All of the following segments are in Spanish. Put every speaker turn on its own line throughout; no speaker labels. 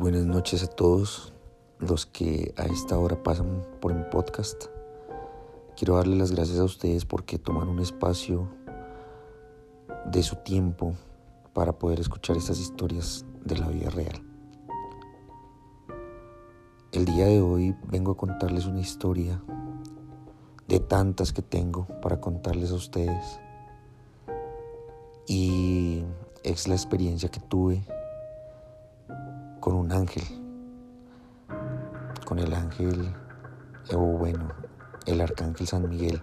buenas noches a todos los que a esta hora pasan por mi podcast. Quiero darle las gracias a ustedes porque toman un espacio de su tiempo para poder escuchar estas historias de la vida real. El día de hoy vengo a contarles una historia de tantas que tengo para contarles a ustedes. Y es la experiencia que tuve con un ángel, con el ángel, o bueno, el arcángel San Miguel.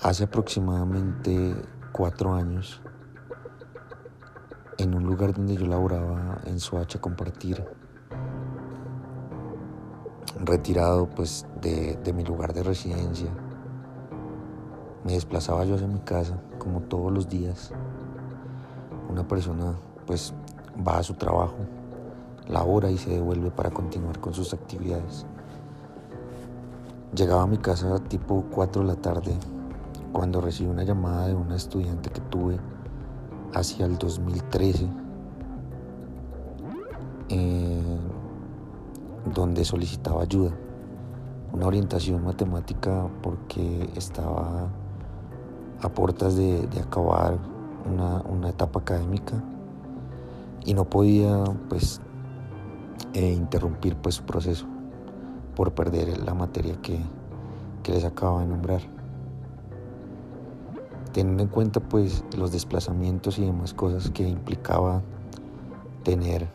Hace aproximadamente cuatro años, en un lugar donde yo laboraba en Soacha Compartir, retirado pues de, de mi lugar de residencia, me desplazaba yo hacia mi casa como todos los días una persona pues va a su trabajo, labora y se devuelve para continuar con sus actividades. Llegaba a mi casa tipo 4 de la tarde cuando recibí una llamada de una estudiante que tuve hacia el 2013, eh, donde solicitaba ayuda, una orientación matemática porque estaba a puertas de acabar una, etapa académica y no podía pues eh, interrumpir pues su proceso por perder la materia que, que les acabo de nombrar. Teniendo en cuenta pues los desplazamientos y demás cosas que implicaba tener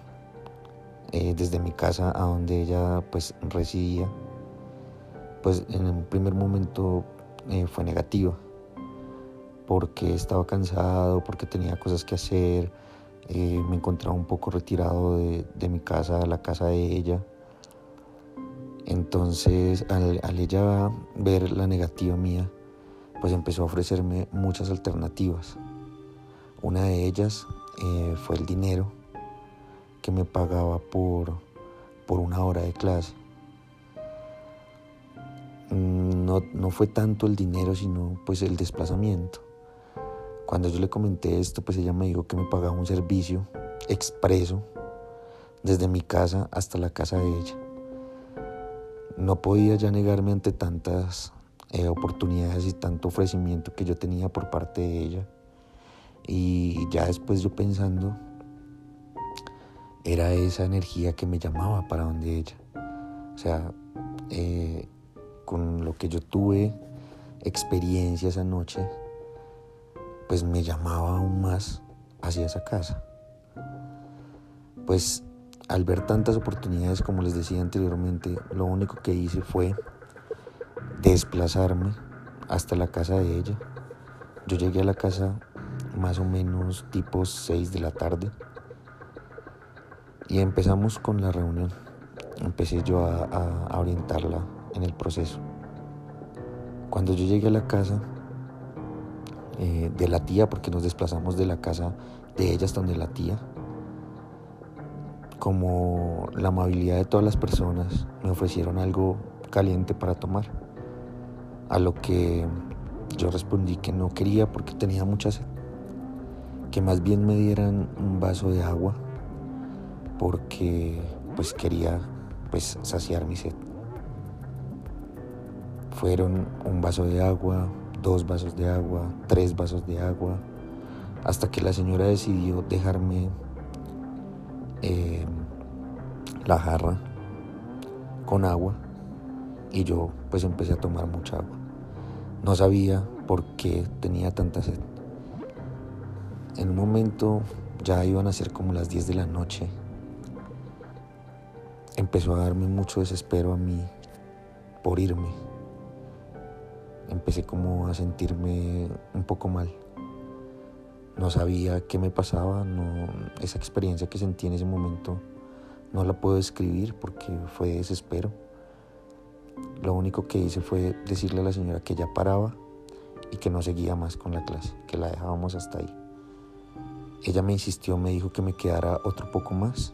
eh, desde mi casa a donde ella pues residía, pues en un primer momento eh, fue negativa porque estaba cansado, porque tenía cosas que hacer, eh, me encontraba un poco retirado de, mi casa la casa de ella. Entonces, al, ella ver la negativa mía, pues empezó a ofrecerme muchas alternativas. Una de ellas eh, fue el dinero que me pagaba por, por una hora de clase. Mm, no, no fue tanto el dinero, sino pues el desplazamiento. Cuando yo le comenté esto, pues ella me dijo que me pagaba un servicio expreso desde mi casa hasta la casa de ella. No podía ya negarme ante tantas eh, oportunidades y tanto ofrecimiento que yo tenía por parte de ella. Y ya después yo pensando, era esa energía que me llamaba para donde ella. O sea, eh, con lo que yo tuve experiencia esa noche, pues me llamaba aún más hacia esa casa. Pues al ver tantas oportunidades, como les decía anteriormente, lo único que hice fue desplazarme hasta la casa de ella. Yo llegué a la casa más o menos tipo 6 de la tarde y empezamos con la reunión. Empecé yo a, a orientarla en el proceso. Cuando yo llegué a la casa, eh, de la tía, porque nos desplazamos de la casa de ella hasta donde la tía. Como la amabilidad de todas las personas, me ofrecieron algo caliente para tomar. A lo que yo respondí que no quería porque tenía mucha sed. Que más bien me dieran un vaso de agua porque pues quería pues saciar mi sed. Fueron un vaso de agua, dos vasos de agua, tres vasos de agua, hasta que la señora decidió dejarme eh, la jarra con agua y yo pues empecé a tomar mucha agua. No sabía por qué tenía tanta sed. En un momento ya iban a ser como las 10 de la noche. Empezó a darme mucho desespero a mí por irme empecé como a sentirme un poco mal. No sabía qué me pasaba, no, esa experiencia que sentí en ese momento no la puedo describir porque fue desespero. Lo único que hice fue decirle a la señora que ya paraba y que no seguía más con la clase, que la dejábamos hasta ahí. Ella me insistió, me dijo que me quedara otro poco más,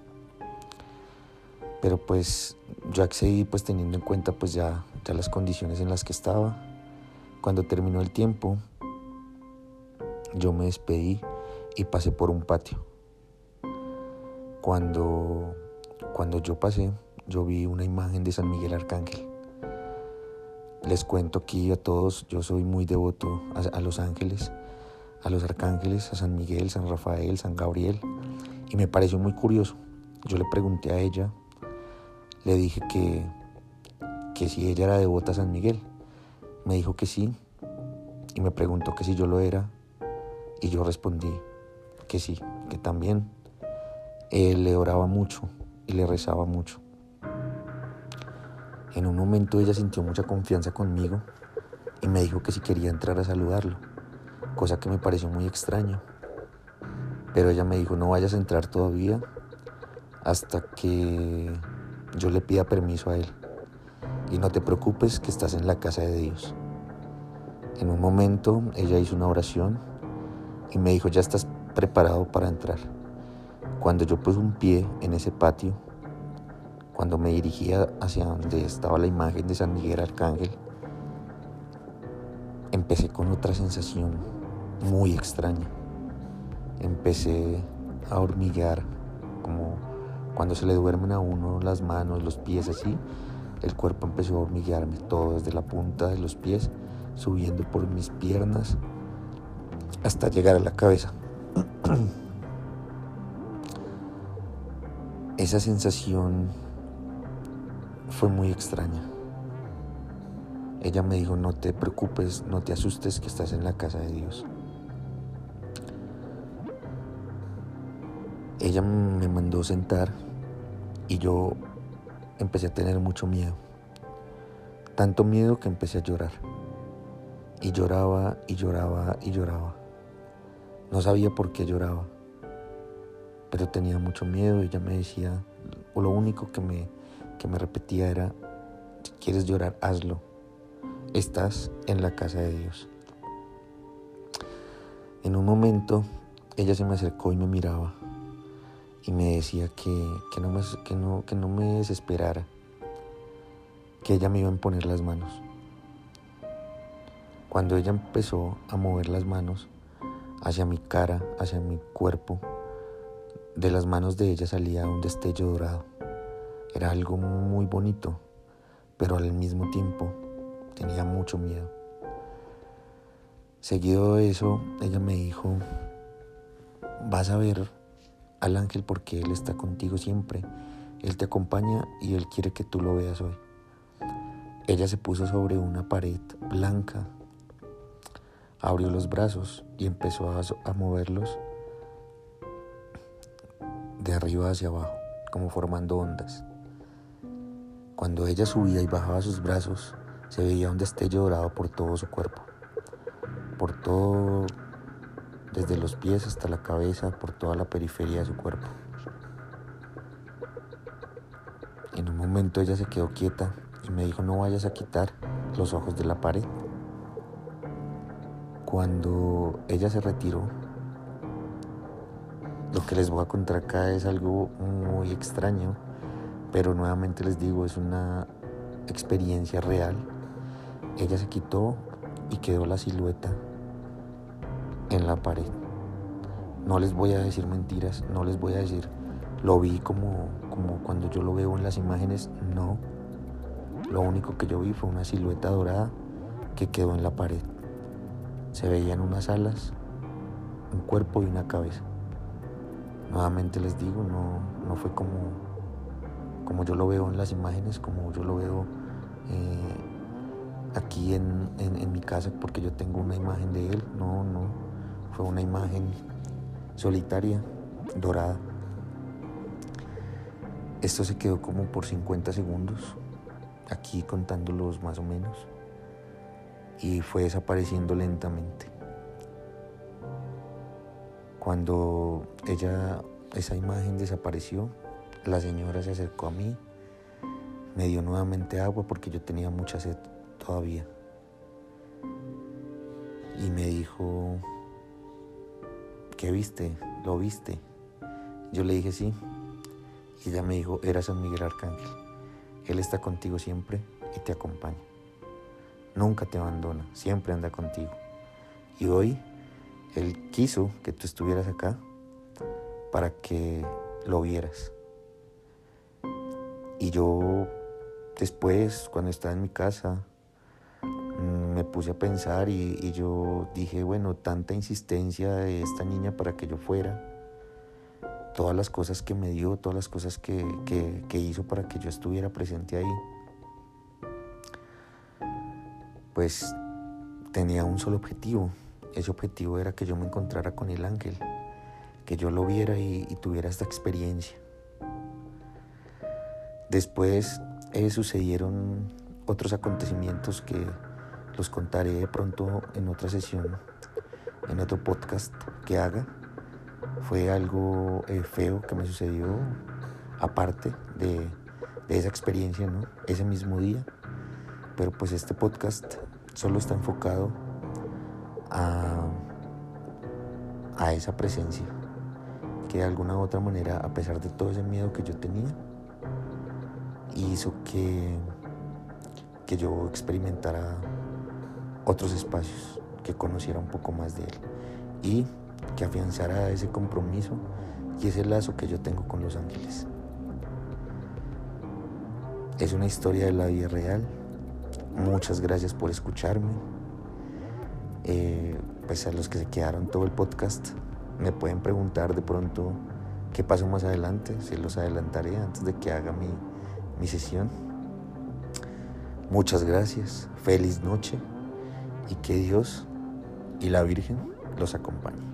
pero pues yo accedí pues teniendo en cuenta pues ya, ya las condiciones en las que estaba cuando terminó el tiempo, yo me despedí y pasé por un patio. Cuando, cuando yo pasé, yo vi una imagen de San Miguel Arcángel. Les cuento aquí a todos, yo soy muy devoto a, los ángeles, a los arcángeles, a San Miguel, San Rafael, San Gabriel, y me pareció muy curioso. Yo le pregunté a ella, le dije que, que si ella era devota a San Miguel. Me dijo que sí, y me preguntó que si yo lo era, y yo respondí que sí, que también. Él le oraba mucho y le rezaba mucho. En un momento ella sintió mucha confianza conmigo y me dijo que si quería entrar a saludarlo, cosa que me pareció muy extraño. Pero ella me dijo, no vayas a entrar todavía hasta que yo le pida permiso a él. Y no te preocupes que estás en la casa de Dios. En un momento ella hizo una oración y me dijo, ya estás preparado para entrar. Cuando yo puse un pie en ese patio, cuando me dirigía hacia donde estaba la imagen de San Miguel Arcángel, empecé con otra sensación muy extraña. Empecé a hormiguear, como cuando se le duermen a uno las manos, los pies así. El cuerpo empezó a hormiguearme todo desde la punta de los pies, subiendo por mis piernas hasta llegar a la cabeza. Esa sensación fue muy extraña. Ella me dijo, no te preocupes, no te asustes que estás en la casa de Dios. Ella me mandó sentar y yo empecé a tener mucho miedo. Tanto miedo que empecé a llorar. Y lloraba y lloraba y lloraba. No sabía por qué lloraba, pero tenía mucho miedo. Ella me decía, o lo único que me, que me repetía era, si quieres llorar, hazlo. Estás en la casa de Dios. En un momento, ella se me acercó y me miraba y me decía que, que, no me, que, no, que no me desesperara, que ella me iba a poner las manos. Cuando ella empezó a mover las manos hacia mi cara, hacia mi cuerpo, de las manos de ella salía un destello dorado. Era algo muy bonito, pero al mismo tiempo tenía mucho miedo. Seguido de eso, ella me dijo, vas a ver al ángel porque Él está contigo siempre. Él te acompaña y Él quiere que tú lo veas hoy. Ella se puso sobre una pared blanca, abrió los brazos y empezó a, a moverlos de arriba hacia abajo, como formando ondas. Cuando ella subía y bajaba sus brazos, se veía un destello dorado por todo su cuerpo, por todo desde los pies hasta la cabeza, por toda la periferia de su cuerpo. En un momento ella se quedó quieta y me dijo no vayas a quitar los ojos de la pared. Cuando ella se retiró, lo que les voy a contar acá es algo muy extraño, pero nuevamente les digo, es una experiencia real. Ella se quitó y quedó la silueta en la pared. No les voy a decir mentiras, no les voy a decir lo vi como, como cuando yo lo veo en las imágenes, no. Lo único que yo vi fue una silueta dorada que quedó en la pared. Se veían unas alas, un cuerpo y una cabeza. Nuevamente les digo, no, no fue como, como yo lo veo en las imágenes, como yo lo veo eh, aquí en, en mi casa, porque yo tengo una imagen de él. No, no. Fue una imagen solitaria, dorada. Esto se quedó como por 50 segundos, aquí contándolos más o menos, y fue desapareciendo lentamente. Cuando ella, esa imagen desapareció, la señora se acercó a mí, me dio nuevamente agua porque yo tenía mucha sed todavía. Y me dijo, ¿qué viste? ¿Lo viste? Yo le dije sí. Y ella me dijo, era San Miguel Arcángel. Él está contigo siempre y te acompaña. Nunca te abandona, siempre anda contigo. Y hoy Él quiso que tú estuvieras acá para que lo vieras. Y yo después, cuando estaba en mi casa, me puse a pensar y, yo dije, bueno, tanta insistencia de esta niña para que yo fuera, todas las cosas que me dio, todas las cosas que, que hizo para que yo estuviera presente ahí, pues tenía un solo objetivo. Ese objetivo era que yo me encontrara con el ángel, que yo lo viera y, tuviera esta experiencia. Después eh, sucedieron otros acontecimientos que los contaré pronto en otra sesión, en otro podcast que haga. Fue algo eh, feo que me sucedió aparte de, de esa experiencia, ¿no? Ese mismo día. Pero pues este podcast solo está enfocado a, a esa presencia que de alguna u otra manera, a pesar de todo ese miedo que yo tenía, hizo que, que yo experimentara otros espacios, que conociera un poco más de él y que afianzara ese compromiso y ese lazo que yo tengo con los ángeles. Es una historia de la vida real Muchas gracias por escucharme. Pues a los que se quedaron todo el podcast, me pueden preguntar de pronto qué pasó más adelante. Se los adelantaré antes de que haga mi, mi sesión. Muchas gracias. Feliz noche y que Dios y la Virgen los acompañen.